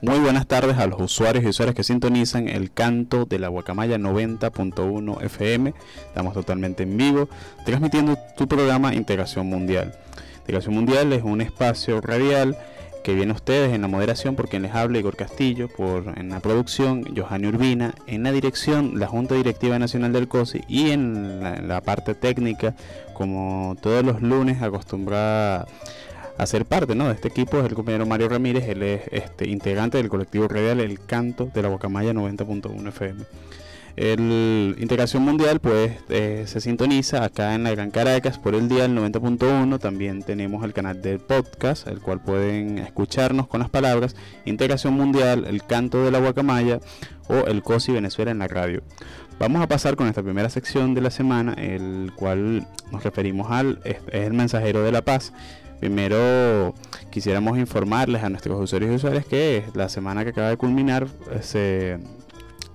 Muy buenas tardes a los usuarios y usuarias que sintonizan el canto de la Guacamaya 90.1 FM. Estamos totalmente en vivo, transmitiendo tu programa Integración Mundial. Integración Mundial es un espacio radial que viene a ustedes en la moderación por quien les habla Igor Castillo, por en la producción Johanny Urbina, en la dirección la Junta Directiva Nacional del COSI y en la, en la parte técnica, como todos los lunes acostumbrada a ser parte ¿no? de este equipo es el compañero Mario Ramírez, él es este, integrante del colectivo radial El Canto de la Guacamaya 90.1 FM. El Integración Mundial pues eh, se sintoniza acá en la Gran Caracas por el día del 90.1. También tenemos el canal del podcast, el cual pueden escucharnos con las palabras Integración Mundial, el canto de la guacamaya o el COSI Venezuela en la radio. Vamos a pasar con esta primera sección de la semana, el cual nos referimos al es, el mensajero de la paz. Primero quisiéramos informarles a nuestros usuarios y usuarias que la semana que acaba de culminar eh, se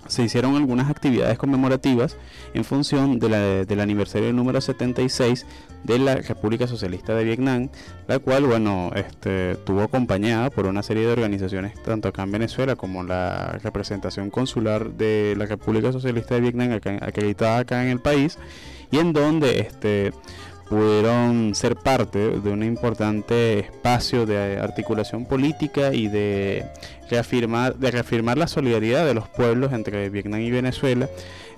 se hicieron algunas actividades conmemorativas en función de la, del aniversario número 76 de la República Socialista de Vietnam, la cual, bueno, este, estuvo acompañada por una serie de organizaciones, tanto acá en Venezuela como la representación consular de la República Socialista de Vietnam, acreditada acá en el país, y en donde este, pudieron ser parte de un importante espacio de articulación política y de reafirmar, de reafirmar la solidaridad de los pueblos entre Vietnam y Venezuela,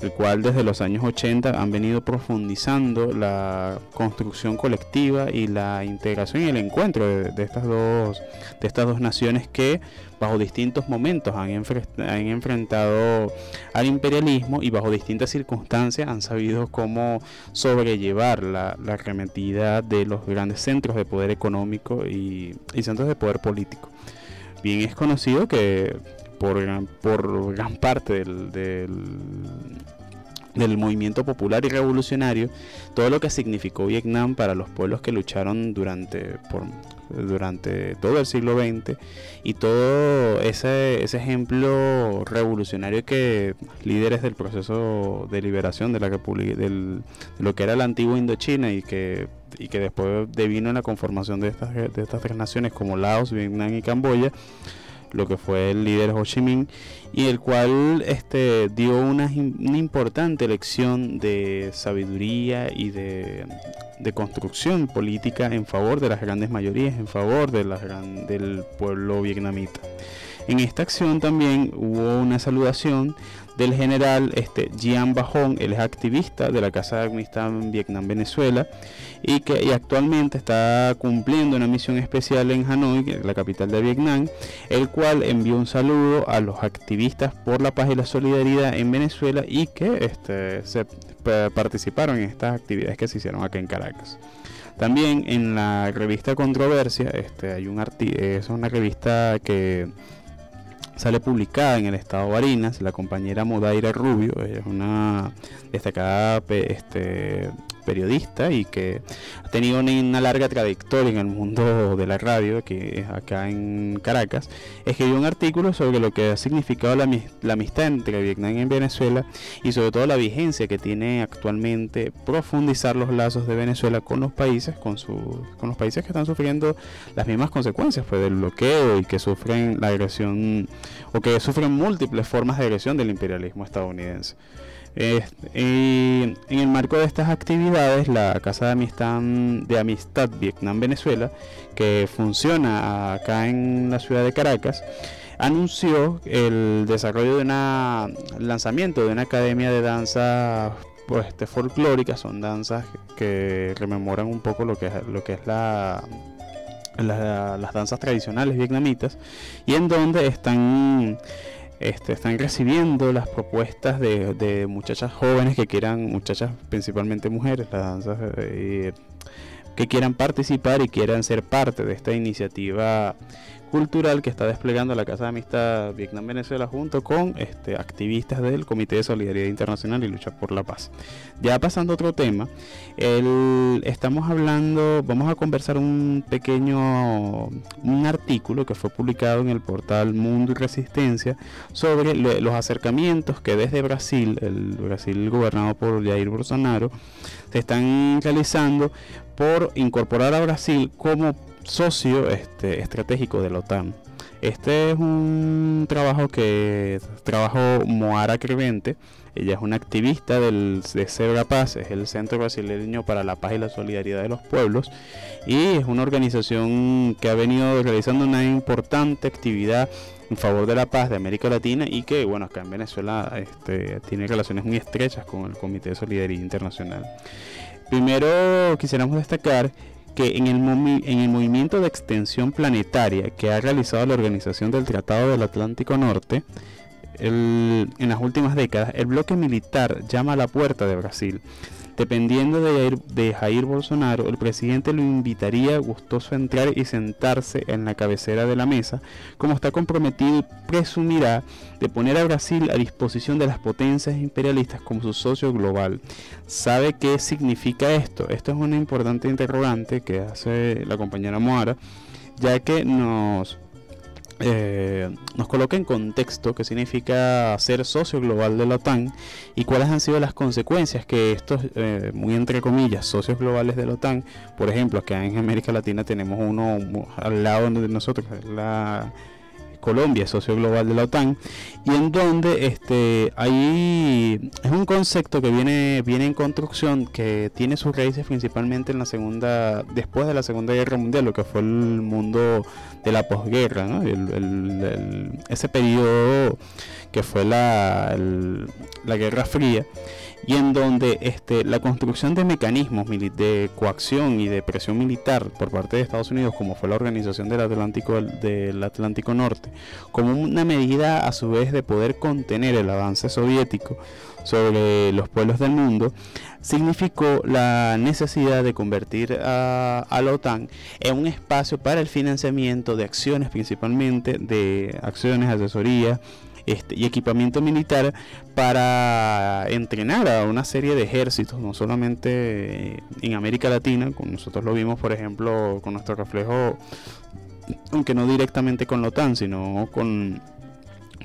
el cual desde los años 80 han venido profundizando la construcción colectiva y la integración y el encuentro de, estas, dos, de estas dos naciones que bajo distintos momentos han, enfre han, enfrentado al imperialismo y bajo distintas circunstancias han sabido cómo sobrellevar la, la de los grandes centros de poder económico y, y centros de poder político. Bien es conocido que por gran, por gran parte del, del, del, movimiento popular y revolucionario, todo lo que significó Vietnam para los pueblos que lucharon durante, por, durante todo el siglo XX y todo ese, ese ejemplo revolucionario que líderes del proceso de liberación de la República, del, de lo que era la antigua Indochina y que y que después devino en la conformación de estas, de estas tres naciones como Laos, Vietnam y Camboya, lo que fue el líder Ho Chi Minh, y el cual este, dio una, importante lección de sabiduría y de, construcción política en favor de las grandes mayorías, en favor de la del pueblo vietnamita. En esta acción también hubo una saludación del general este, Jian Bajón, él es activista de la Casa de Amistad en Vietnam, Venezuela, y que actualmente está cumpliendo una misión especial en Hanoi, la capital de Vietnam, el cual envió un saludo a los activistas por la paz y la solidaridad en Venezuela y que este, se participaron en estas actividades que se hicieron acá en Caracas. También en la revista Controversia, este, hay un es una revista que sale publicada en el estado Barinas. La compañera Modaira Rubio es una destacada este, periodista y que ha tenido una, larga trayectoria en el mundo de la radio, que acá en Caracas, escribió un artículo sobre lo que ha significado la, la amistad entre Vietnam y Venezuela y sobre todo la vigencia que tiene actualmente profundizar los lazos de Venezuela con los países, con, su, con los países que están sufriendo las mismas consecuencias pues, del bloqueo y que sufren la agresión o que sufren múltiples formas de agresión del imperialismo estadounidense en el marco de estas actividades, la Casa de Amistad, de Amistad Vietnam-Venezuela, que funciona acá en la ciudad de Caracas, anunció el desarrollo de un lanzamiento de una academia de danza pues, este, folclórica, son danzas que rememoran un poco lo que, lo que es la las danzas tradicionales vietnamitas y en donde están este, están recibiendo las propuestas de, muchachas jóvenes que quieran, muchachas principalmente mujeres, las danzas, que quieran participar y quieran ser parte de esta iniciativa cultural que está desplegando la Casa de Amistad Vietnam-Venezuela junto con este, activistas del Comité de Solidaridad Internacional y Lucha por la Paz. Ya pasando a otro tema, estamos hablando, vamos a conversar un pequeño, un artículo que fue publicado en el portal Mundo y Resistencia sobre los acercamientos que desde Brasil, el Brasil gobernado por Jair Bolsonaro, se están realizando por incorporar a Brasil como socio este, estratégico de la OTAN. Este es un trabajo que trabajó Moara Crevente. Ella es una activista del, de Cebra Paz, es el Centro Brasileño para la Paz y la Solidaridad de los Pueblos. Y es una organización que ha venido realizando una importante actividad en favor de la paz de América Latina y que, bueno, acá en Venezuela este, tiene relaciones muy estrechas con el Comité de Solidaridad Internacional. Primero quisiéramos destacar que en el, en el movimiento de extensión planetaria que ha realizado la Organización del Tratado del Atlántico Norte, en las últimas décadas, el bloque militar llama a la puerta de Brasil Dependiendo de Jair, Bolsonaro, el presidente lo invitaría gustoso a entrar y sentarse en la cabecera de la mesa, como está comprometido y presumirá de poner a Brasil a disposición de las potencias imperialistas como su socio global. ¿Sabe qué significa esto? Esto es una importante interrogante que hace la compañera Moara, ya que nos eh, nos coloca en contexto qué significa ser socio global de la OTAN y cuáles han sido las consecuencias que estos, eh, muy entre comillas, socios globales de la OTAN, por ejemplo, que en América Latina tenemos uno al lado de nosotros, la Colombia, socio global de la OTAN, y en donde este, ahí es un concepto que viene, viene en construcción, que tiene sus raíces principalmente en la segunda, después de la Segunda Guerra Mundial, lo que fue el mundo de la posguerra, ese periodo que fue la, la Guerra Fría y en donde este, la construcción de mecanismos de coacción y de presión militar por parte de Estados Unidos, como fue la Organización del Atlántico, del Atlántico Norte, como una medida a su vez de poder contener el avance soviético sobre los pueblos del mundo, significó la necesidad de convertir a, a, la OTAN en un espacio para el financiamiento de acciones, principalmente de acciones, asesoría, este, y equipamiento militar para entrenar a una serie de ejércitos, no solamente en América Latina, como nosotros lo vimos, por ejemplo, con nuestro reflejo, aunque no directamente con la OTAN, sino con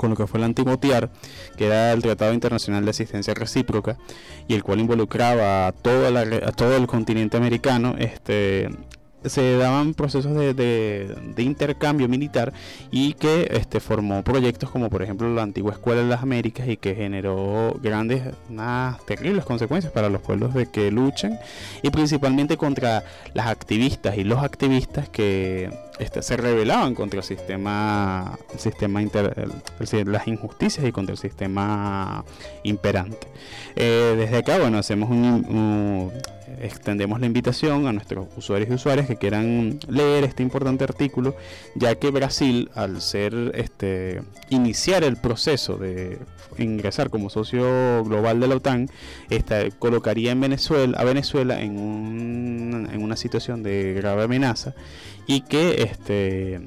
con lo que fue el antiguo TIAR, que era el Tratado Internacional de Asistencia Recíproca, y el cual involucraba a, todo el continente americano, este, se daban procesos de, de, intercambio militar y que este, formó proyectos como por ejemplo la antigua Escuela de las Américas y que generó grandes, unas terribles consecuencias para los pueblos de que luchen y principalmente contra las activistas y los activistas que este, se rebelaban contra el sistema, el sistema las injusticias y contra el sistema imperante. Eh, desde acá, bueno, hacemos un extendemos la invitación a nuestros usuarios y usuarias que quieran leer este importante artículo, ya que Brasil, al ser este iniciar el proceso de ingresar como socio global de la OTAN, colocaría en Venezuela, a Venezuela en, en una situación de grave amenaza y que este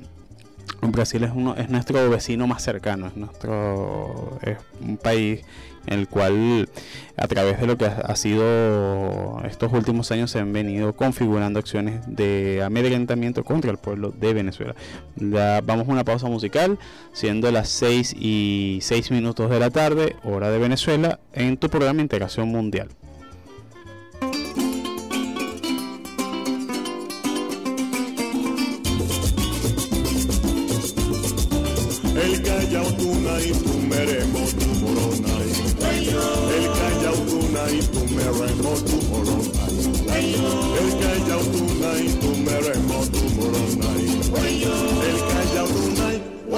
Brasil es uno es nuestro vecino más cercano, es nuestro es un país en el cual a través de lo que ha, sido estos últimos años se han venido configurando acciones de amedrentamiento contra el pueblo de Venezuela. vamos a una pausa musical, siendo las 6 y 6 minutos de la tarde, hora de Venezuela, en tu programa Integración Mundial.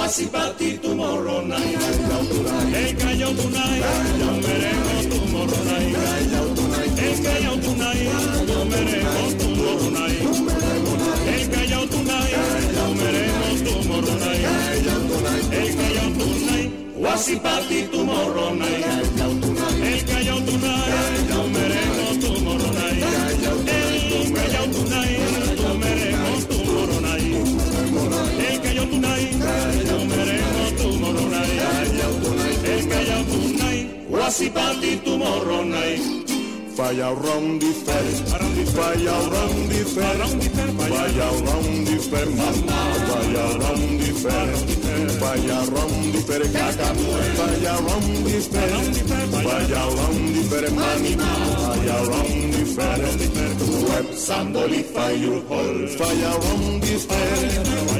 Pasi pati tu el callao tunay, yo tu el callao tunay, yo tu el callao tunay, tu el callao tunay, guasipati tu el callao tunay. Huasipandi tu morro Falla round the fair, falla round the fair, falla round the fair, falla round the fair, falla round the fair, caca, falla round the fair, falla round the fair, mami, falla round the fair, web sandoli fire hall, falla round the fair,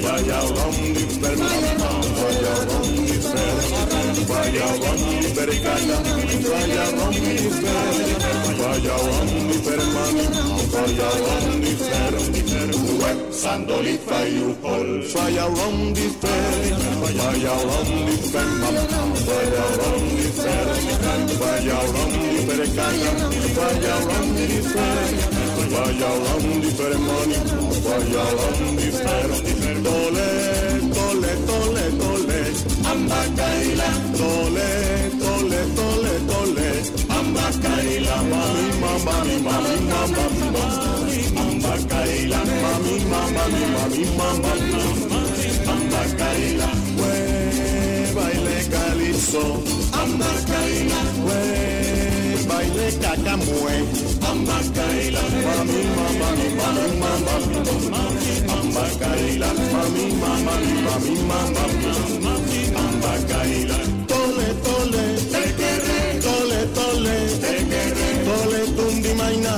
falla round the fair, falla round the fair, falla round the fair, caca, falla round the fair. Ubayahuandi Fermani, Ubayahuandi Fermani, Uwe Sandoli Fayupol, Ubayahuandi Fermani, Ubayahuandi Fermani, Ubayahuandi Fermani, Ubayahuandi Fermani, Ubayahuandi Fermani, Ubayahuandi Fermani, Ubayahuandi Fermani, Tole, Tole, Tole, Tole, Ambacaila, Tole, Tole, Tole, mole, mamba kaila, mami mama mi mami mama mi mamba kaila, mami mama mi mami mama mi mamba kaila, we baile calipso, mamba kaila, we baile cacamue, mamba kaila, mami mama mi mami mama mi mamba kaila, mami mama mi mami mama mi mamba kaila. vaina,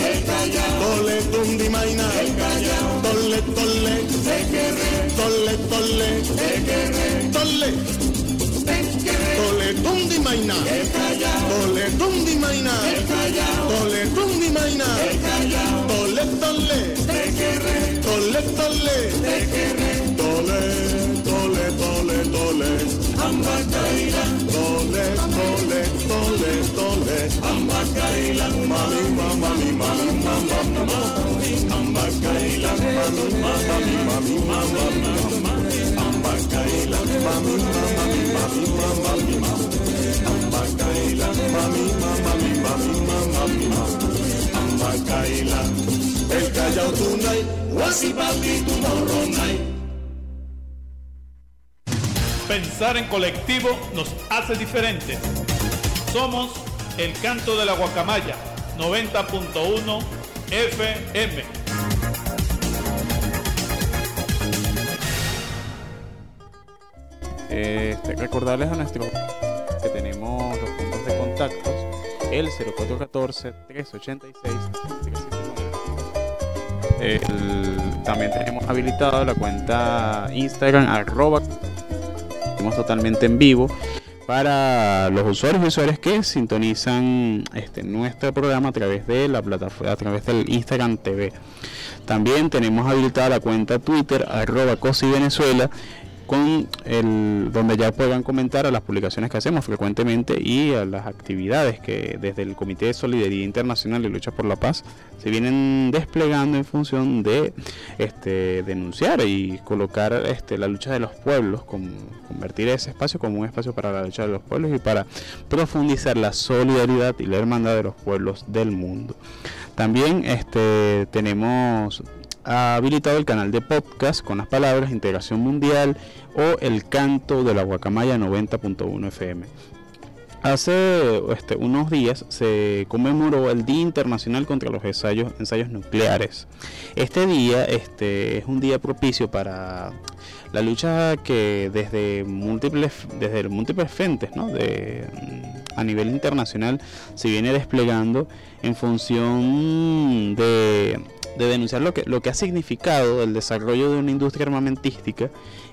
tole tundi maina, tole tole, tole tole, tole, tole tundi maina, tole tundi maina, tole tundi maina, tole tole, tole tole, tole tole tole tole, ambataira tole, tole, tole. Ambakarila, mami, mami, mami, mami, Ambakarila, mami, mami, mami, mami, Ambakarila, mami, mami, mami, mami, Ambakarila, mami, mami, mami, mami, El Callao tonight, Wasi tomorrow night. Pensar en colectivo nos hace diferentes. Somos el canto de la guacamaya 90.1 FM. Este, recordarles a nuestro que tenemos los puntos de contactos el 0414 386 379 también tenemos habilitado la cuenta Instagram arroba estamos totalmente en vivo para los usuarios y usuarias que sintonizan este, nuestro programa a través de la plataforma, a través del Instagram TV. También tenemos habilitada la cuenta Twitter, arroba COSI Venezuela, con el, donde ya puedan comentar a las publicaciones que hacemos frecuentemente y a las actividades que desde el Comité de Solidaridad Internacional y Lucha por la Paz se vienen desplegando en función de este, denunciar y colocar este, la lucha de los pueblos, convertir ese espacio como un espacio para la lucha de los pueblos y para profundizar la solidaridad y la hermandad de los pueblos del mundo. También este, tenemos ha habilitado el canal de podcast con las palabras Integración Mundial o El Canto de la Guacamaya 90.1 FM. Hace este, unos días se conmemoró el Día Internacional contra los ensayos, ensayos nucleares. Este día este, es un día propicio para la lucha que desde múltiples, desde múltiples frentes de, a nivel internacional se viene desplegando en función de de denunciar lo que, lo que ha significado el desarrollo de una industria armamentística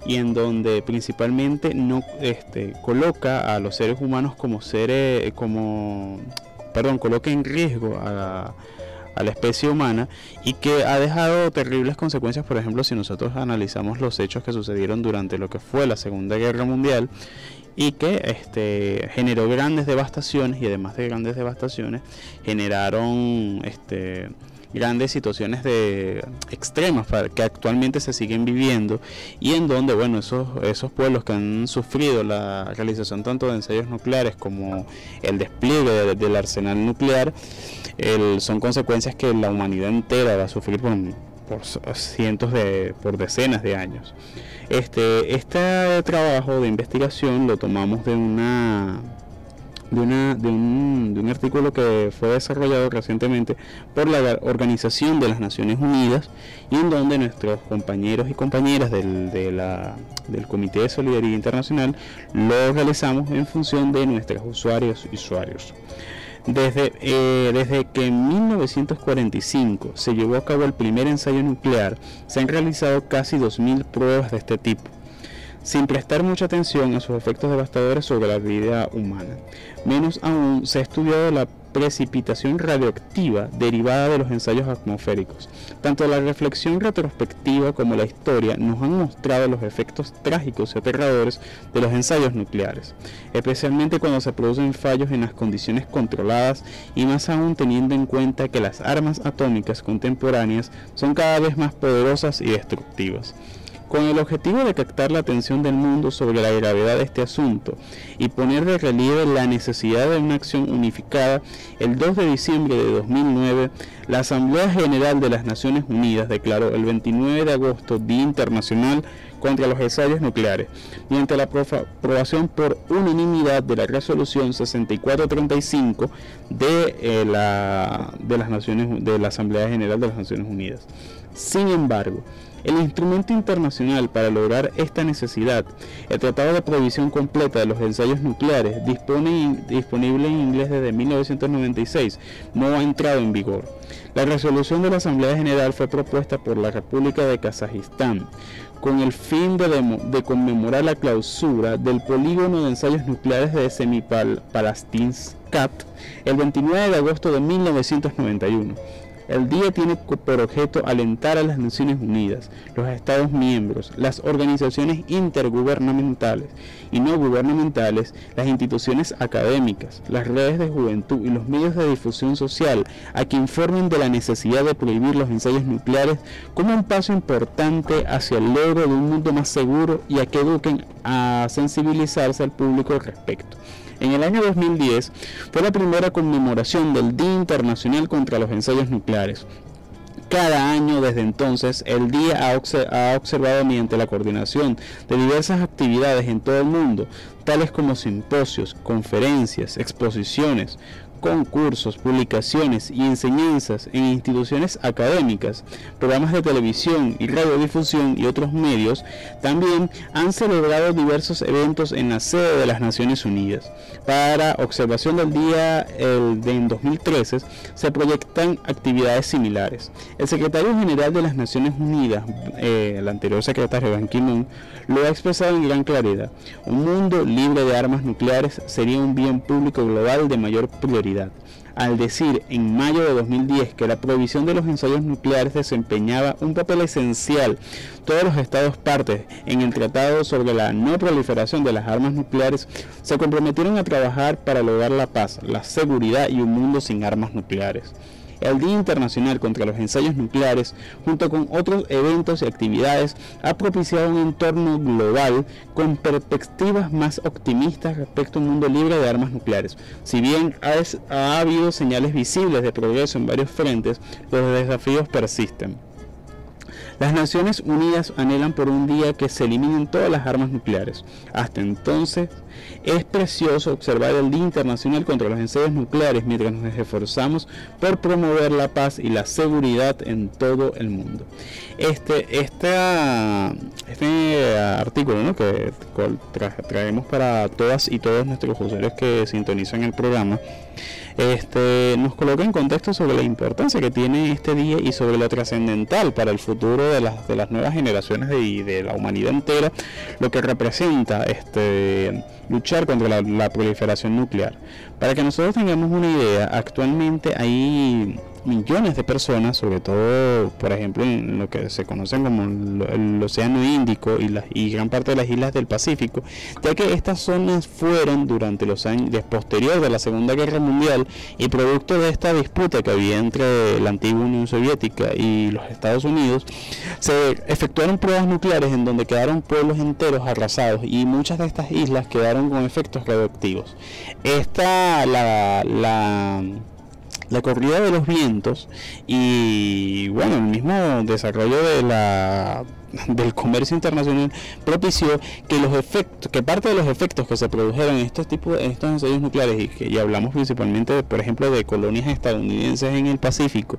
y en donde principalmente no este, coloca a los seres humanos como seres, como, perdón, coloca en riesgo a, a la especie humana y que ha dejado terribles consecuencias, por ejemplo, si nosotros analizamos los hechos que sucedieron durante lo que fue la Segunda Guerra Mundial y que este, generó grandes devastaciones y además de grandes devastaciones generaron este, grandes situaciones de extremas que actualmente se siguen viviendo y en donde bueno esos esos pueblos que han sufrido la realización tanto de ensayos nucleares como el despliegue del arsenal nuclear son consecuencias que la humanidad entera va a sufrir por, por cientos de por decenas de años. Este este trabajo de investigación lo tomamos de una de, una, de, un, de un artículo que fue desarrollado recientemente por la Organización de las Naciones Unidas y en donde nuestros compañeros y compañeras del, de la, del Comité de Solidaridad Internacional lo realizamos en función de nuestros usuarios y usuarios. Desde, eh, desde, que en 1945 se llevó a cabo el primer ensayo nuclear, se han realizado casi 2.000 pruebas de este tipo sin prestar mucha atención a sus efectos devastadores sobre la vida humana. Menos aún se ha estudiado la precipitación radioactiva derivada de los ensayos atmosféricos. Tanto la reflexión retrospectiva como la historia nos han mostrado los efectos trágicos y aterradores de los ensayos nucleares, especialmente cuando se producen fallos en las condiciones controladas y más aún teniendo en cuenta que las armas atómicas contemporáneas son cada vez más poderosas y destructivas con el objetivo de captar la atención del mundo sobre la gravedad de este asunto y poner de relieve la necesidad de una acción unificada, el 2 de diciembre de 2009, la Asamblea General de las Naciones Unidas declaró el 29 de agosto Día Internacional contra los ensayos nucleares, mediante la aprobación por unanimidad de la resolución 6435 de, eh, la, de, las Naciones, de la Asamblea General de las Naciones Unidas. Sin embargo, el instrumento internacional para lograr esta necesidad, el Tratado de Provisión Completa de los Ensayos Nucleares, disponible en inglés desde 1996, no ha entrado en vigor. La resolución de la Asamblea General fue propuesta por la República de Kazajistán con el fin de, de conmemorar la clausura del polígono de ensayos nucleares de Semipalastinskat el 29 de agosto de 1991. El día tiene por objeto alentar a las Naciones Unidas, los Estados miembros, las organizaciones intergubernamentales y no gubernamentales, las instituciones académicas, las redes de juventud y los medios de difusión social a que informen de la necesidad de prohibir los ensayos nucleares como un paso importante hacia el logro de un mundo más seguro y a que eduquen a sensibilizarse al público al respecto. En el año 2010 fue la primera conmemoración del Día Internacional contra los Ensayos Nucleares. Cada año desde entonces, el día ha, observado mediante la coordinación de diversas actividades en todo el mundo, tales como simposios, conferencias, exposiciones, concursos, publicaciones y enseñanzas en instituciones académicas, programas de televisión y radiodifusión y otros medios, también han celebrado diversos eventos en la sede de las Naciones Unidas. Para observación del día el de en 2013 se proyectan actividades similares. El secretario general de las Naciones Unidas, eh, el anterior secretario Ban Ki-moon, lo ha expresado en gran claridad. Un mundo libre de armas nucleares sería un bien público global de mayor prioridad al decir en mayo de 2010 que la prohibición de los ensayos nucleares desempeñaba un papel esencial, todos los estados partes en el Tratado sobre la no proliferación de las armas nucleares se comprometieron a trabajar para lograr la paz, la seguridad y un mundo sin armas nucleares el Día Internacional contra los Ensayos Nucleares, junto con otros eventos y actividades, ha propiciado un entorno global con perspectivas más optimistas respecto a un mundo libre de armas nucleares. Si bien ha, ha habido señales visibles de progreso en varios frentes, los desafíos persisten. Las Naciones Unidas anhelan por un día que se eliminen todas las armas nucleares. Hasta entonces, es precioso observar el Día Internacional contra los Ensayos Nucleares mientras nos esforzamos por promover la paz y la seguridad en todo el mundo. Este, este artículo que traemos para todas y todos nuestros usuarios que sintonizan el programa este, nos coloca en contexto sobre la importancia que tiene este día y sobre lo trascendental para el futuro de las, de las nuevas generaciones y de, la humanidad entera, lo que representa este, luchar contra la, la proliferación nuclear. Para que nosotros tengamos una idea, actualmente hay millones de personas, sobre todo, por ejemplo, en lo que se conocen como el, Océano Índico y, la, y gran parte de las islas del Pacífico, ya que estas zonas fueron durante los años posterior de la Segunda Guerra Mundial y producto de esta disputa que había entre la antigua Unión Soviética y los Estados Unidos, se efectuaron pruebas nucleares en donde quedaron pueblos enteros arrasados y muchas de estas islas quedaron con efectos radioactivos. Esta, la, la la corrida de los vientos y bueno el mismo desarrollo de la del comercio internacional propició que los efectos, que parte de los efectos que se produjeron en estos tipos, en estos ensayos nucleares y que ya hablamos principalmente, por ejemplo, de colonias estadounidenses en el Pacífico,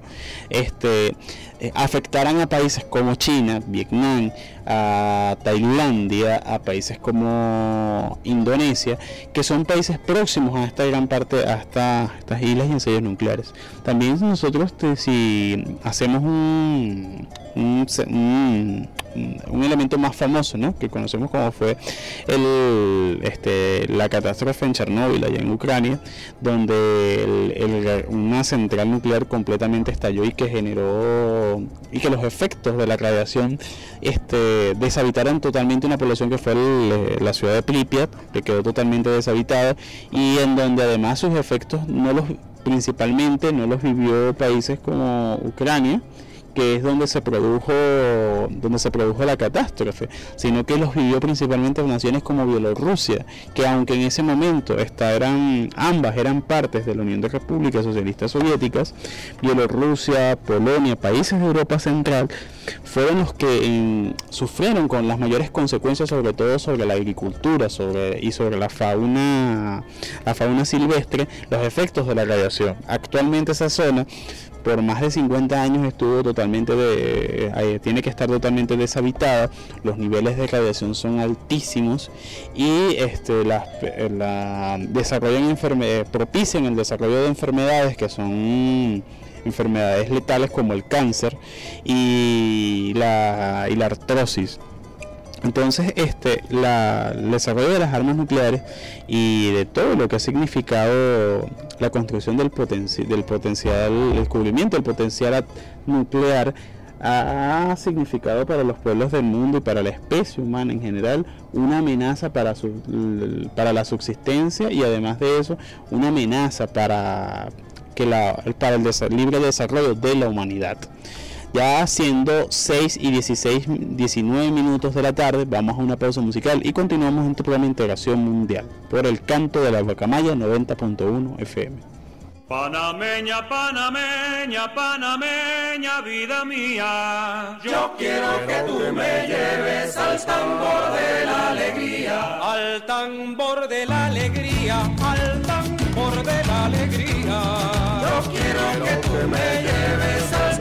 este, eh, afectaran a países como China, Vietnam, a Tailandia, a países como Indonesia, que son países próximos a esta gran parte, a estas islas y ensayos nucleares. También nosotros, si hacemos un, elemento más famoso, ¿no? que conocemos como fue el, este, la catástrofe en Chernóbil, allá en Ucrania, donde una central nuclear completamente estalló y que generó y que los efectos de la radiación este, deshabitaron totalmente una población que fue la ciudad de Pripyat, que quedó totalmente deshabitada y en donde además sus efectos no los principalmente no los vivió países como Ucrania, que es donde se produjo donde se produjo la catástrofe, sino que los vivió principalmente naciones como Bielorrusia, que aunque en ese momento eran ambas eran partes de la Unión de Repúblicas Socialistas Soviéticas, Bielorrusia, Polonia, países de Europa Central fueron los que sufrieron con las mayores consecuencias sobre todo sobre la agricultura sobre, y sobre la fauna la fauna silvestre los efectos de la radiación. Actualmente esa zona por más de 50 años estuvo totalmente de, eh, tiene que estar totalmente deshabitada, los niveles de radiación son altísimos y este, eh, la desarrollan eh, propician el desarrollo de enfermedades que son enfermedades letales como el cáncer y la artrosis. Entonces, este, la, el desarrollo de las armas nucleares y de todo lo que ha significado la construcción del, del potencial, el descubrimiento del potencial nuclear ha significado para los pueblos del mundo y para la especie humana en general una amenaza para, su, para la subsistencia y además de eso una amenaza para, que la, para el libre desarrollo de la humanidad. Ya siendo 6 y 16, 19 minutos de la tarde, vamos a una pausa musical y continuamos en tu programa de Integración Mundial por el canto de la Guacamaya 90.1 FM. Panameña, panameña, panameña, vida mía. Yo quiero que tú me lleves al tambor de la alegría. Al tambor de la alegría, al tambor tambor de la alegría. Yo quiero que tú me lleves al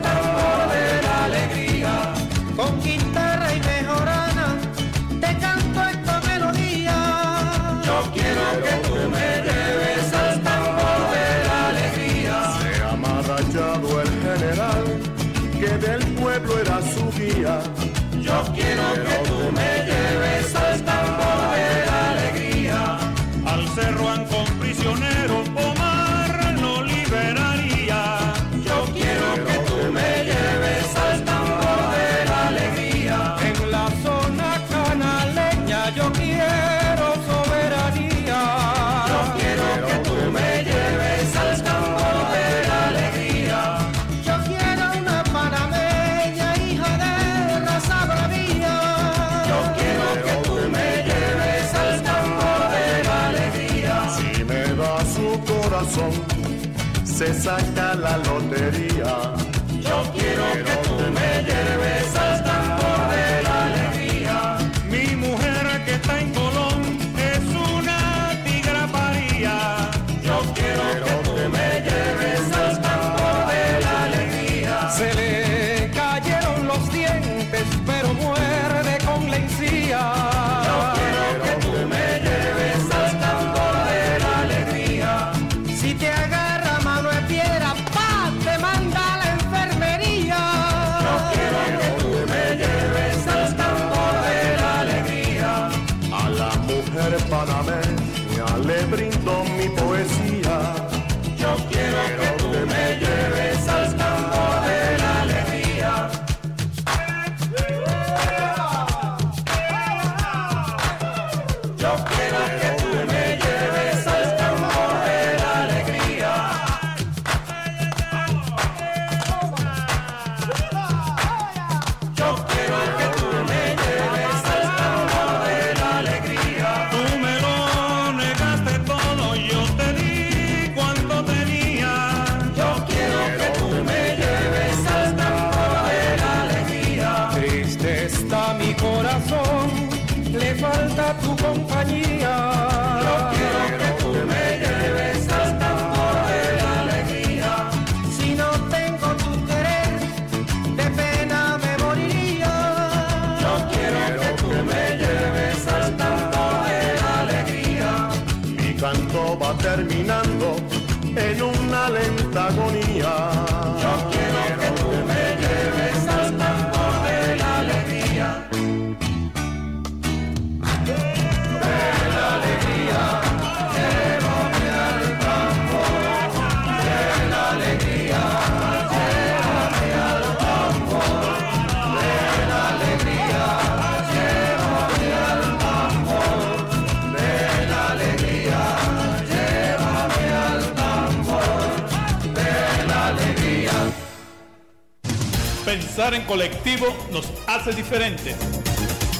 Pensar en colectivo nos hace diferentes.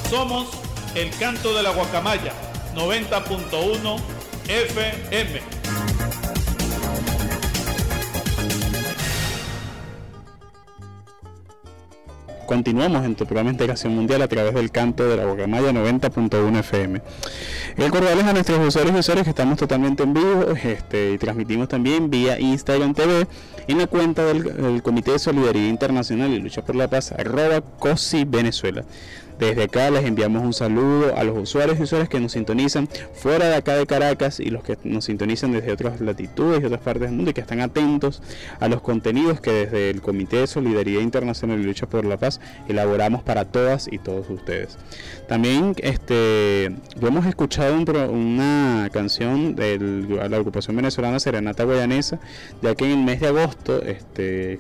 Somos el canto de la guacamaya 90.1 FM. Continuamos en tu programa Integración Mundial a través del canto de la Guacamaya 90.1 FM. Recordarles a nuestros usuarios y usuarios que estamos totalmente en vivo este, y transmitimos también vía Instagram TV en la cuenta del, Comité de Solidaridad Internacional y Lucha por la Paz, arroba COSI. Desde acá les enviamos un saludo a los usuarios y usuarias que nos sintonizan fuera de acá de Caracas y los que nos sintonizan desde otras latitudes y otras partes del mundo y que están atentos a los contenidos que desde el Comité de Solidaridad Internacional y Lucha por la Paz elaboramos para todas y todos ustedes. También este, hemos escuchado un una canción de la agrupación venezolana Serenata Guayanesa, ya que en el mes de agosto este,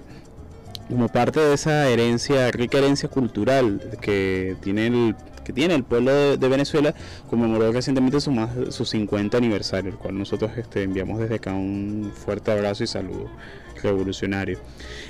como parte de esa herencia, rica herencia cultural que tiene el que tiene el pueblo de, Venezuela, conmemoró recientemente su, más, su 50 aniversario, el cual nosotros este, enviamos desde acá un fuerte abrazo y saludo revolucionario.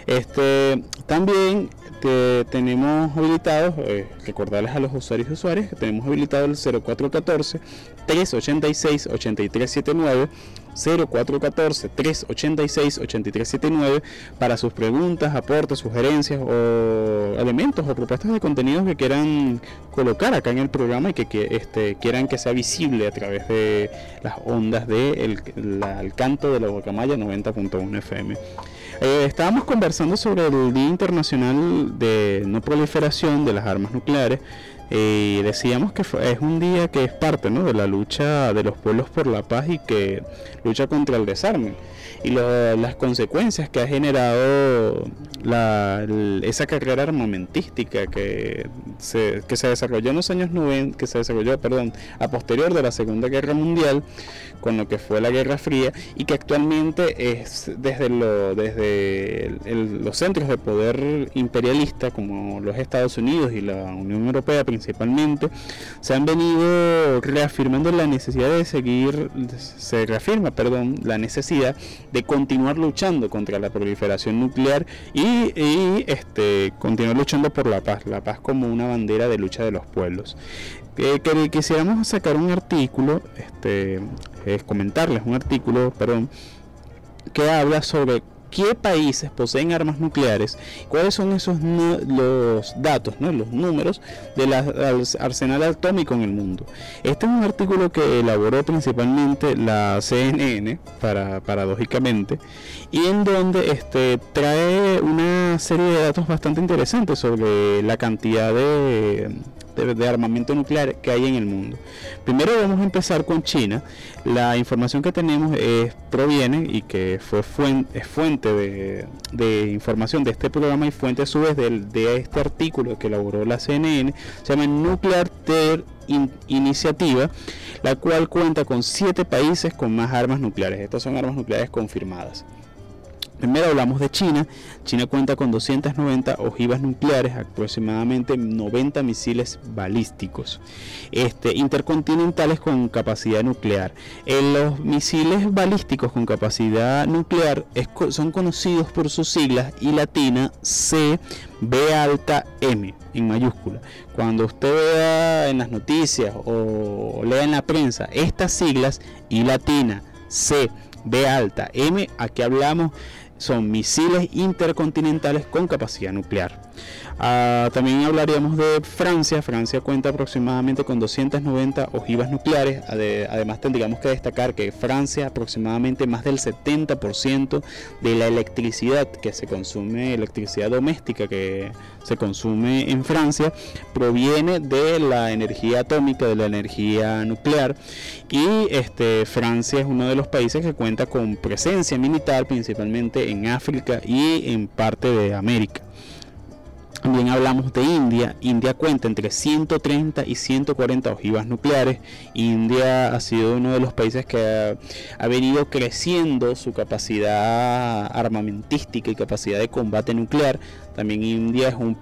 Este, también te- tenemos habilitados, eh, recordarles a los usuarios y usuarias que tenemos habilitado el 0414 386 8379 0414-386-8379 para sus preguntas, aportes, sugerencias o elementos o propuestas de contenidos que quieran colocar acá en el programa y que, este, quieran que sea visible a través de las ondas del de canto de la Guacamaya 90.1 FM. Eh, estábamos conversando sobre el Día Internacional de No Proliferación de las Armas Nucleares y decíamos que es un día que es parte ¿no? de la lucha de los pueblos por la paz y que lucha contra el desarme y las consecuencias que ha generado esa carrera armamentística que se, que se desarrolló en los años 90, que se desarrolló, perdón, a posterior de la Segunda Guerra Mundial, con lo que fue la Guerra Fría, y que actualmente es desde, lo, desde los centros de poder imperialista, como los Estados Unidos y la Unión Europea principalmente, se han venido reafirmando la necesidad de seguir, se reafirma, perdón, la necesidad de continuar luchando contra la proliferación nuclear y, este, continuar luchando por la paz, la paz como una bandera de lucha de los pueblos. Eh, que, quisiéramos sacar un artículo, este, es comentarles un artículo, perdón, que habla sobre qué países poseen armas nucleares, cuáles son esos los datos, ¿no? los números del arsenal atómico en el mundo. Este es un artículo que elaboró principalmente la CNN, para, paradójicamente, y en donde este, trae una serie de datos bastante interesantes sobre la cantidad de de, armamento nuclear que hay en el mundo. Primero vamos a empezar con China. La información que tenemos es, proviene y que fue fuente, es fuente de, información de este programa y fuente a su vez de, este artículo que elaboró la CNN. Se llama Nuclear Terror Iniciativa, la cual cuenta con siete países con más armas nucleares. Estas son armas nucleares confirmadas. Primero hablamos de China. China cuenta con 290 ojivas nucleares, aproximadamente 90 misiles balísticos este, intercontinentales con capacidad nuclear. En los misiles balísticos con capacidad nuclear son conocidos por sus siglas y latina C, B alta, M en mayúscula. Cuando usted vea en las noticias o lea en la prensa estas siglas y latina C, B alta, M, aquí hablamos son misiles intercontinentales con capacidad nuclear. Ah, también hablaríamos de Francia. Francia cuenta aproximadamente con 290 ojivas nucleares. Además, tendríamos que destacar que Francia aproximadamente más del 70% de la electricidad que se consume, electricidad doméstica que se consume en Francia, proviene de la energía atómica, de la energía nuclear. Y este, Francia es uno de los países que cuenta con presencia militar principalmente en África y en parte de América. También hablamos de India. India cuenta entre 130 y 140 ojivas nucleares. India ha sido uno de los países que ha, venido creciendo su capacidad armamentística y capacidad de combate nuclear. También India es un,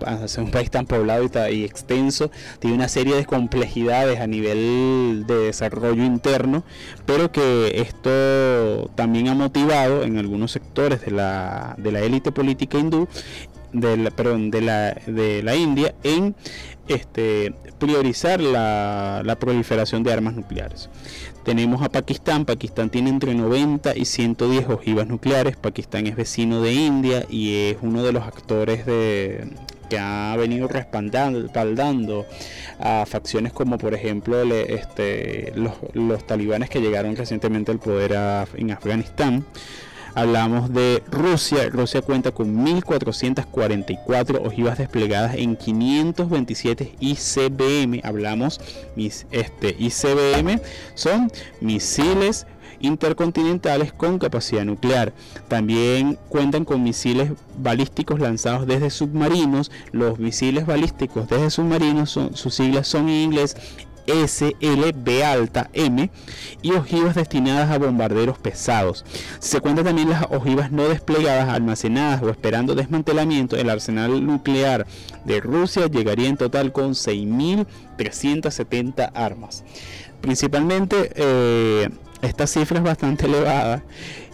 país tan poblado y, y, extenso, tiene una serie de complejidades a nivel de desarrollo interno, pero que esto también ha motivado en algunos sectores de la, de la élite política hindú de la, de la, de la India en este, priorizar la, la, proliferación de armas nucleares. Tenemos a Pakistán, Pakistán tiene entre 90 y 110 ojivas nucleares, Pakistán es vecino de India y es uno de los actores de, que ha venido respaldando, a facciones como por ejemplo este, los, los, talibanes que llegaron recientemente al poder en Afganistán. Hablamos de Rusia. Rusia cuenta con 1.444 ojivas desplegadas en 527 ICBM. Hablamos, mis, este, ICBM son misiles intercontinentales con capacidad nuclear. También cuentan con misiles balísticos lanzados desde submarinos. Los misiles balísticos desde submarinos, son, sus siglas son en inglés SLB alta M y ojivas destinadas a bombarderos pesados. se cuentan también las ojivas no desplegadas, almacenadas o esperando desmantelamiento, el arsenal nuclear de Rusia llegaría en total con 6.370 armas. Principalmente eh, esta cifra es bastante elevada.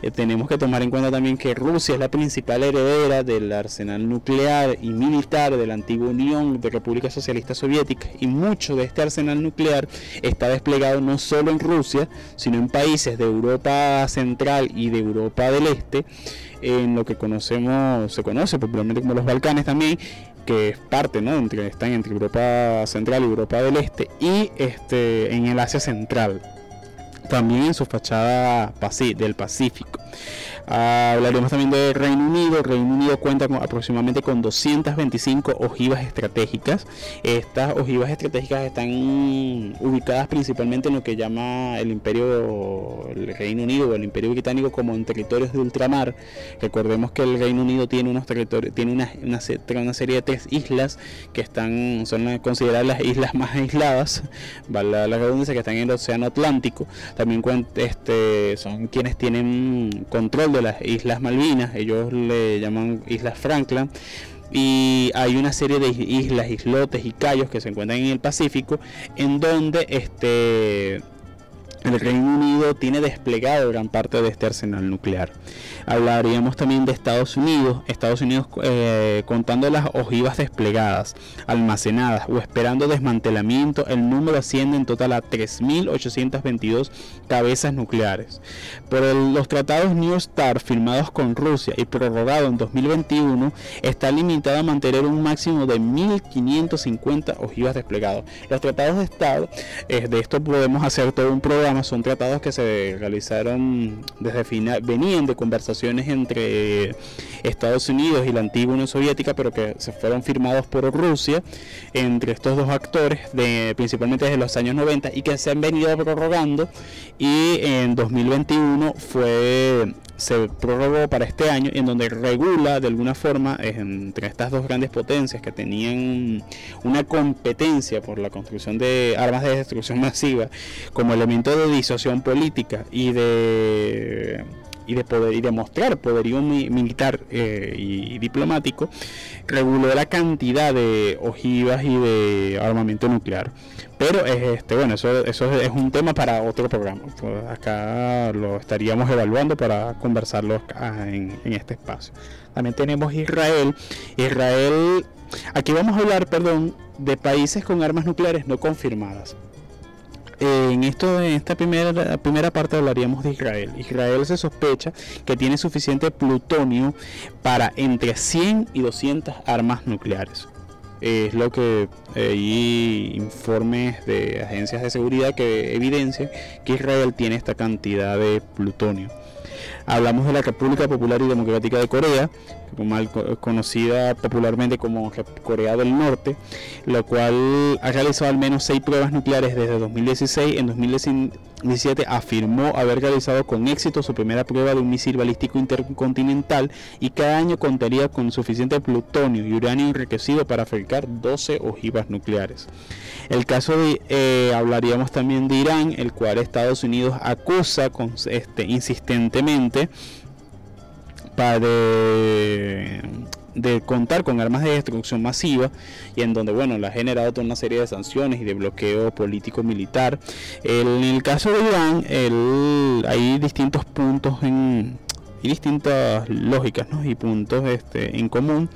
Eh, tenemos que tomar en cuenta también que Rusia es la principal heredera del arsenal nuclear y militar de la antigua Unión de República Socialista Soviética y mucho de este arsenal nuclear está desplegado no solo en Rusia, sino en países de Europa Central y de Europa del Este, en lo que conocemos, se conoce popularmente como los Balcanes también, que es parte, ¿no? Entre, están entre Europa Central y Europa del Este y este en el Asia Central también en su fachada del Pacífico. Hablaremos también del Reino Unido. El Reino Unido cuenta con aproximadamente con 225 ojivas estratégicas. Estas ojivas estratégicas están ubicadas principalmente en lo que llama el Imperio, el Reino Unido o el Imperio Británico como en territorios de ultramar. Recordemos que el Reino Unido tiene unos territorios, tiene una, una, una serie de tres islas que están, son consideradas las islas más aisladas, vale la redundancia, que están en el Océano Atlántico también este, son quienes tienen control de las Islas Malvinas, ellos le llaman Islas Franklin y hay una serie de islas, islotes y cayos que se encuentran en el Pacífico en donde este el Reino Unido tiene desplegado gran parte de este arsenal nuclear. Hablaríamos también de Estados Unidos, Estados Unidos eh, contando las ojivas desplegadas, almacenadas o esperando desmantelamiento, el número asciende en total a 3.822 cabezas nucleares. Por los tratados New START firmados con Rusia y prorrogado en 2021, está limitado a mantener un máximo de 1.550 ojivas desplegadas. Los tratados de Estado, eh, de esto podemos hacer todo un programa son tratados que se realizaron desde final, venían de conversaciones entre Estados Unidos y la antigua Unión Soviética, pero que se fueron firmados por Rusia entre estos dos actores, principalmente desde los años 90 y que se han venido prorrogando y en 2021 fue se prorrogó para este año en donde regula de alguna forma entre estas dos grandes potencias que tenían una competencia por la construcción de armas de destrucción masiva como elemento de disociación política y de y de poder y demostrar poderío militar eh, y, diplomático reguló la cantidad de ojivas y de armamento nuclear. Pero este bueno eso, eso es un tema para otro programa. Acá lo estaríamos evaluando para conversarlo en este espacio. También tenemos Israel. Israel aquí vamos a hablar perdón de países con armas nucleares no confirmadas en esto en esta primera primera parte hablaríamos de Israel. Israel se sospecha que tiene suficiente plutonio para entre 100 y 200 armas nucleares. Es lo que hay informes de agencias de seguridad que evidencian que Israel tiene esta cantidad de plutonio. Hablamos de la República Popular y Democrática de Corea, mal conocida popularmente como Corea del Norte, la cual ha realizado al menos seis pruebas nucleares desde 2016. En 2017 afirmó haber realizado con éxito su primera prueba de un misil balístico intercontinental y cada año contaría con suficiente plutonio y uranio enriquecido para fabricar 12 ojivas nucleares. El caso de, eh, hablaríamos también de Irán, el cual Estados Unidos acusa con, este, insistentemente de, contar con armas de destrucción masiva y en donde bueno le ha generado toda una serie de sanciones y de bloqueo político militar en el caso de Irán el, hay distintos puntos en y distintas lógicas y puntos este, en común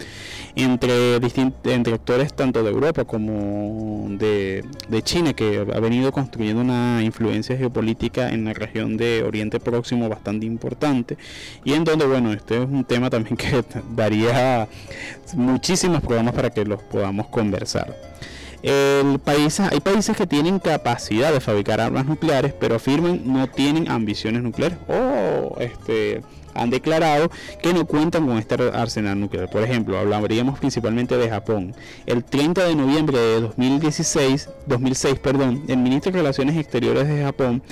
entre, entre actores tanto de Europa como de, de, China, que ha venido construyendo una influencia geopolítica en la región de Oriente Próximo bastante importante y en donde, bueno, este es un tema también que daría muchísimos programas para que los podamos conversar. El país, hay países que tienen capacidad de fabricar armas nucleares, pero afirman no tienen ambiciones nucleares. O este, han declarado que no cuentan con este arsenal nuclear. Por ejemplo, hablaríamos principalmente de Japón. El 30 de noviembre de 2016, 2006, perdón, el ministro de Relaciones Exteriores de Japón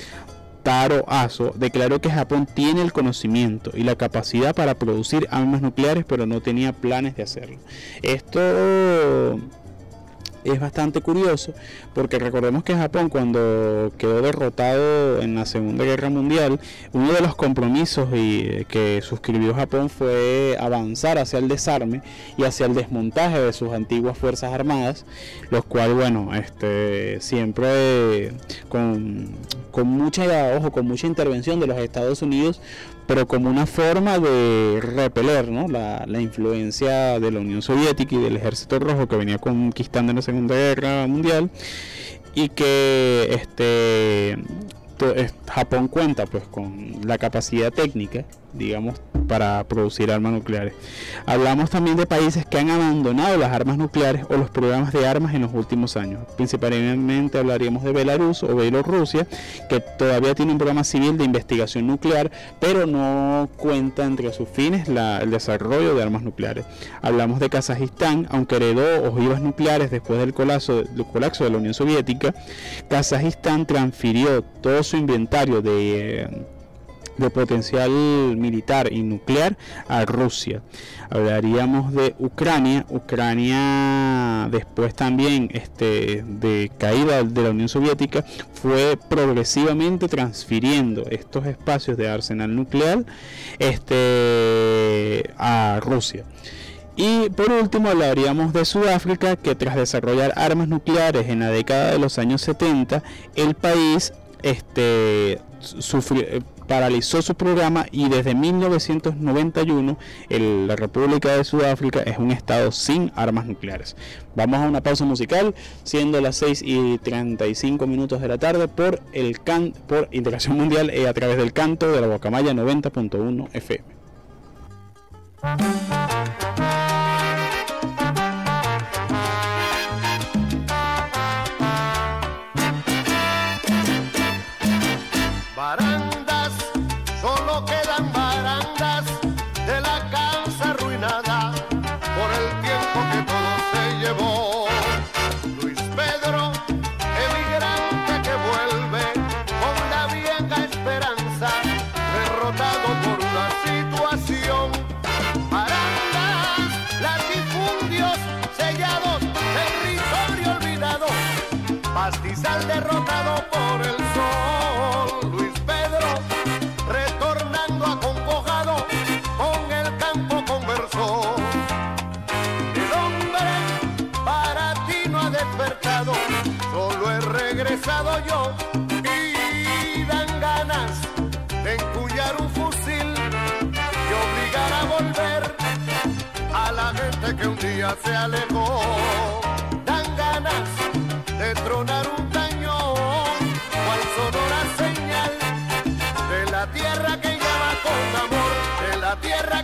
Taro Aso declaró que Japón tiene el conocimiento y la capacidad para producir armas nucleares, pero no tenía planes de hacerlo. Esto es bastante curioso porque recordemos que Japón cuando quedó derrotado en la Segunda Guerra Mundial, uno de los compromisos y, que suscribió Japón fue avanzar hacia el desarme y hacia el desmontaje de sus antiguas fuerzas armadas, los cuales, bueno, este, siempre con, con mucha, ojo, con mucha intervención de los Estados Unidos pero como una forma de repeler ¿no? la, la, influencia de la Unión Soviética y del Ejército Rojo que venía conquistando en la Segunda Guerra Mundial y que este Japón cuenta pues con la capacidad técnica digamos para producir armas nucleares. Hablamos también de países que han abandonado las armas nucleares o los programas de armas en los últimos años. Principalmente hablaríamos de Belarus o Bielorrusia, que todavía tiene un programa civil de investigación nuclear, pero no cuenta entre sus fines el desarrollo de armas nucleares. Hablamos de Kazajistán, aunque heredó ojivas nucleares después del colapso, del colapso de la Unión Soviética, Kazajistán transfirió todo su inventario de... Eh, de potencial militar y nuclear a Rusia. Hablaríamos de Ucrania. Ucrania después también este, de caída de la Unión Soviética fue progresivamente transfiriendo estos espacios de arsenal nuclear este, a Rusia. Y por último hablaríamos de Sudáfrica, que tras desarrollar armas nucleares en la década de los años 70, el país este, sufrió, paralizó su programa y desde 1991 la República de Sudáfrica es un estado sin armas nucleares. Vamos a una pausa musical, siendo las 6 y 35 minutos de la tarde por, el can, por Integración Mundial y a través del canto de la Guacamaya 90.1 FM. Y dan ganas de encullar un fusil y obligar a volver a la gente que un día se alejó. Dan ganas de tronar un cañón, cual sonora señal de la tierra que llama con amor, de la tierra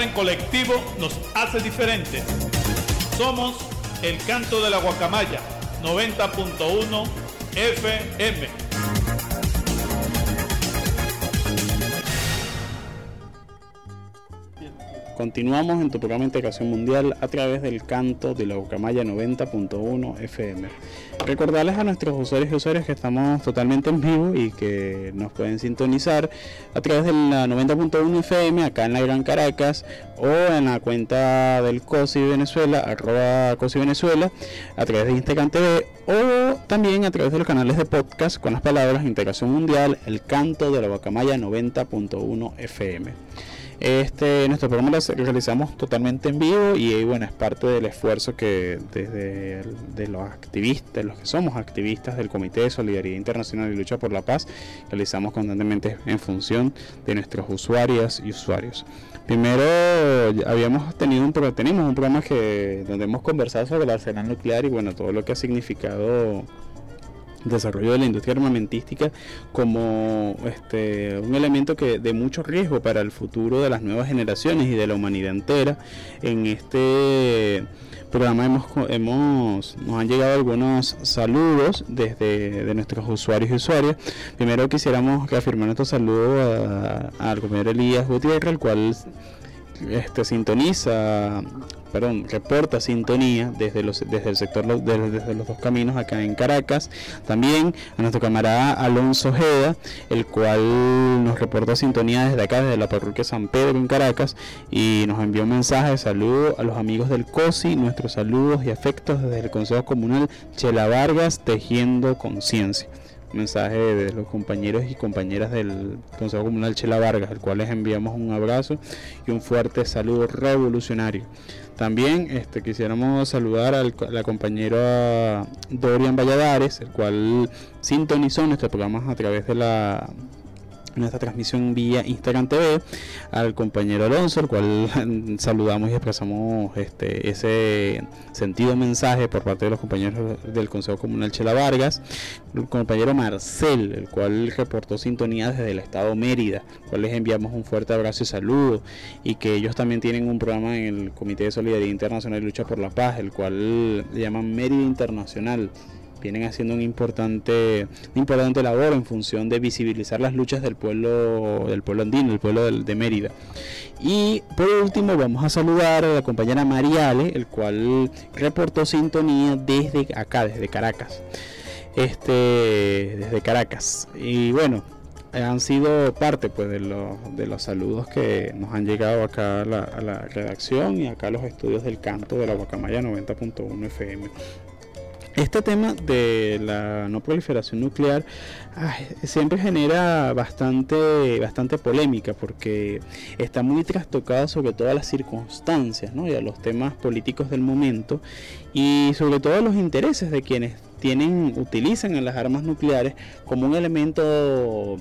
En colectivo nos hace diferentes. Somos el canto de la guacamaya 90.1 FM. Continuamos en tu programa de Integración Mundial a través del canto de la Guacamaya 90.1 FM. Recordarles a nuestros usuarios y usuarias que estamos totalmente en vivo y que nos pueden sintonizar a través de la 90.1 FM acá en la Gran Caracas o en la cuenta del COSI Venezuela, arroba COSI Venezuela, a través de Instagram TV o también a través de los canales de podcast con las palabras Integración Mundial, el canto de la Guacamaya 90.1 FM. Este, nuestro programa lo realizamos totalmente en vivo y bueno, es parte del esfuerzo que desde de los activistas, los que somos activistas del Comité de Solidaridad Internacional y Lucha por la Paz, realizamos constantemente en función de nuestros usuarias y usuarios. Primero habíamos tenido un tenemos un programa que donde hemos conversado sobre el arsenal nuclear y bueno, todo lo que ha significado desarrollo de la industria armamentística como este, un elemento que de mucho riesgo para el futuro de las nuevas generaciones y de la humanidad entera. En este programa hemos, hemos nos han llegado algunos saludos desde de nuestros usuarios y usuarias. Primero quisiéramos reafirmar nuestro saludo al compañero Elías Gutiérrez, el cual este, sintoniza perdón, reporta sintonía desde, los, desde el sector desde, los dos caminos acá en Caracas. También a nuestro camarada Alonso Ojeda, el cual nos reporta sintonía desde acá, desde la parroquia San Pedro en Caracas, y nos envió un mensaje de saludo a los amigos del COSI, nuestros saludos y afectos desde el Consejo Comunal Chela Vargas, Tejiendo Conciencia mensaje de los compañeros y compañeras del Consejo Comunal Chela Vargas, al cual les enviamos un abrazo y un fuerte saludo revolucionario. También este, quisiéramos saludar al, a la compañera Dorian Valladares, el cual sintonizó nuestro programa a través de la nuestra transmisión vía Instagram TV al compañero Alonso, el cual saludamos y expresamos este, ese sentido mensaje por parte de los compañeros del Consejo Comunal Chela Vargas, el compañero Marcel, el cual reportó sintonía desde el estado Mérida, al cual les enviamos un fuerte abrazo y saludo, y que ellos también tienen un programa en el Comité de Solidaridad Internacional y Lucha por la Paz, el cual le llaman Mérida Internacional vienen haciendo un importante, una importante labor en función de visibilizar las luchas del pueblo, del pueblo andino, del pueblo de, Mérida. Y por último vamos a saludar a la compañera Mariale, el cual reportó sintonía desde acá, desde Caracas. Este, desde Caracas. Y bueno, han sido parte pues de los, de los saludos que nos han llegado acá a la, a la redacción y acá a los estudios del canto de la Guacamaya 90.1 FM. Este tema de la no proliferación nuclear siempre genera bastante, bastante polémica porque está muy trastocado sobre todas las circunstancias ¿no? y a los temas políticos del momento y sobre todo los intereses de quienes tienen, utilizan las armas nucleares como un elemento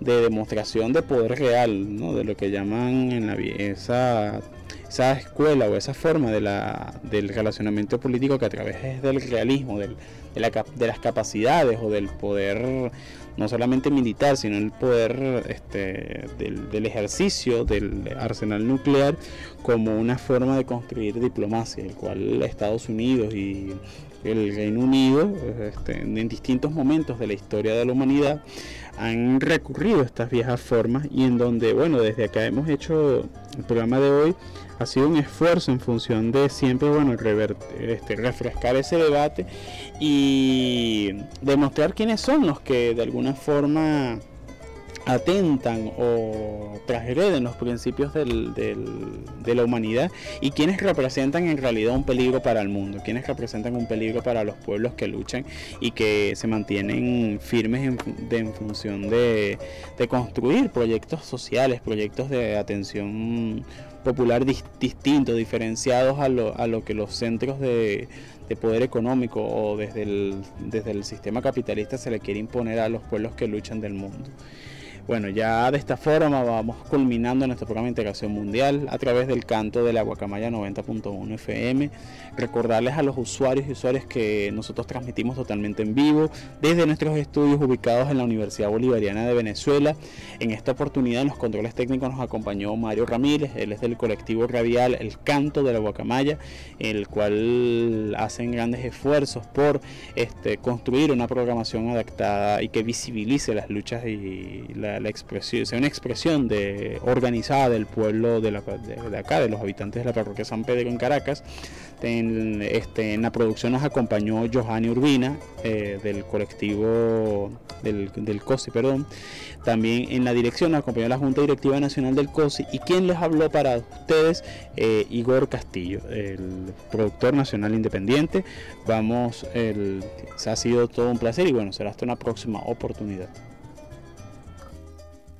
de demostración de poder real, ¿no? de lo que llaman en la esa esa escuela o esa forma de la, del relacionamiento político que a través del realismo, del, de, la, de, las capacidades o del poder no solamente militar, sino el poder este, del, del, ejercicio del arsenal nuclear como una forma de construir diplomacia, el cual Estados Unidos y el Reino Unido este, en distintos momentos de la historia de la humanidad han recurrido a estas viejas formas y en donde, bueno, desde acá hemos hecho el programa de hoy ha sido un esfuerzo en función de siempre, bueno, este, refrescar ese debate y demostrar quiénes son los que de alguna forma atentan o transgreden los principios del, de la humanidad y quienes representan en realidad un peligro para el mundo, quienes representan un peligro para los pueblos que luchan y que se mantienen firmes en, función de, construir proyectos sociales, proyectos de atención popular distintos, diferenciados a lo, a lo que los centros de, de poder económico o desde el sistema capitalista se le quiere imponer a los pueblos que luchan del mundo. Bueno, ya de esta forma vamos culminando nuestro programa de integración mundial a través del canto de la Guacamaya 90.1 FM. Recordarles a los usuarios y usuarias que nosotros transmitimos totalmente en vivo desde nuestros estudios ubicados en la Universidad Bolivariana de Venezuela. En esta oportunidad en los controles técnicos nos acompañó Mario Ramírez, él es del colectivo radial El Canto de la Guacamaya, el cual hacen grandes esfuerzos por este, construir una programación adaptada y que visibilice las luchas y la la, expresión, sea una expresión de, organizada del pueblo de, la, de, acá, de los habitantes de la parroquia San Pedro en Caracas. En, este, en la producción nos acompañó Johanny Urbina eh, del colectivo del, del COSI, perdón. También en la dirección nos acompañó la Junta Directiva Nacional del COSI y quien les habló para ustedes, eh, Igor Castillo, el productor nacional independiente. Vamos, el, ha sido todo un placer y bueno, será hasta una próxima oportunidad.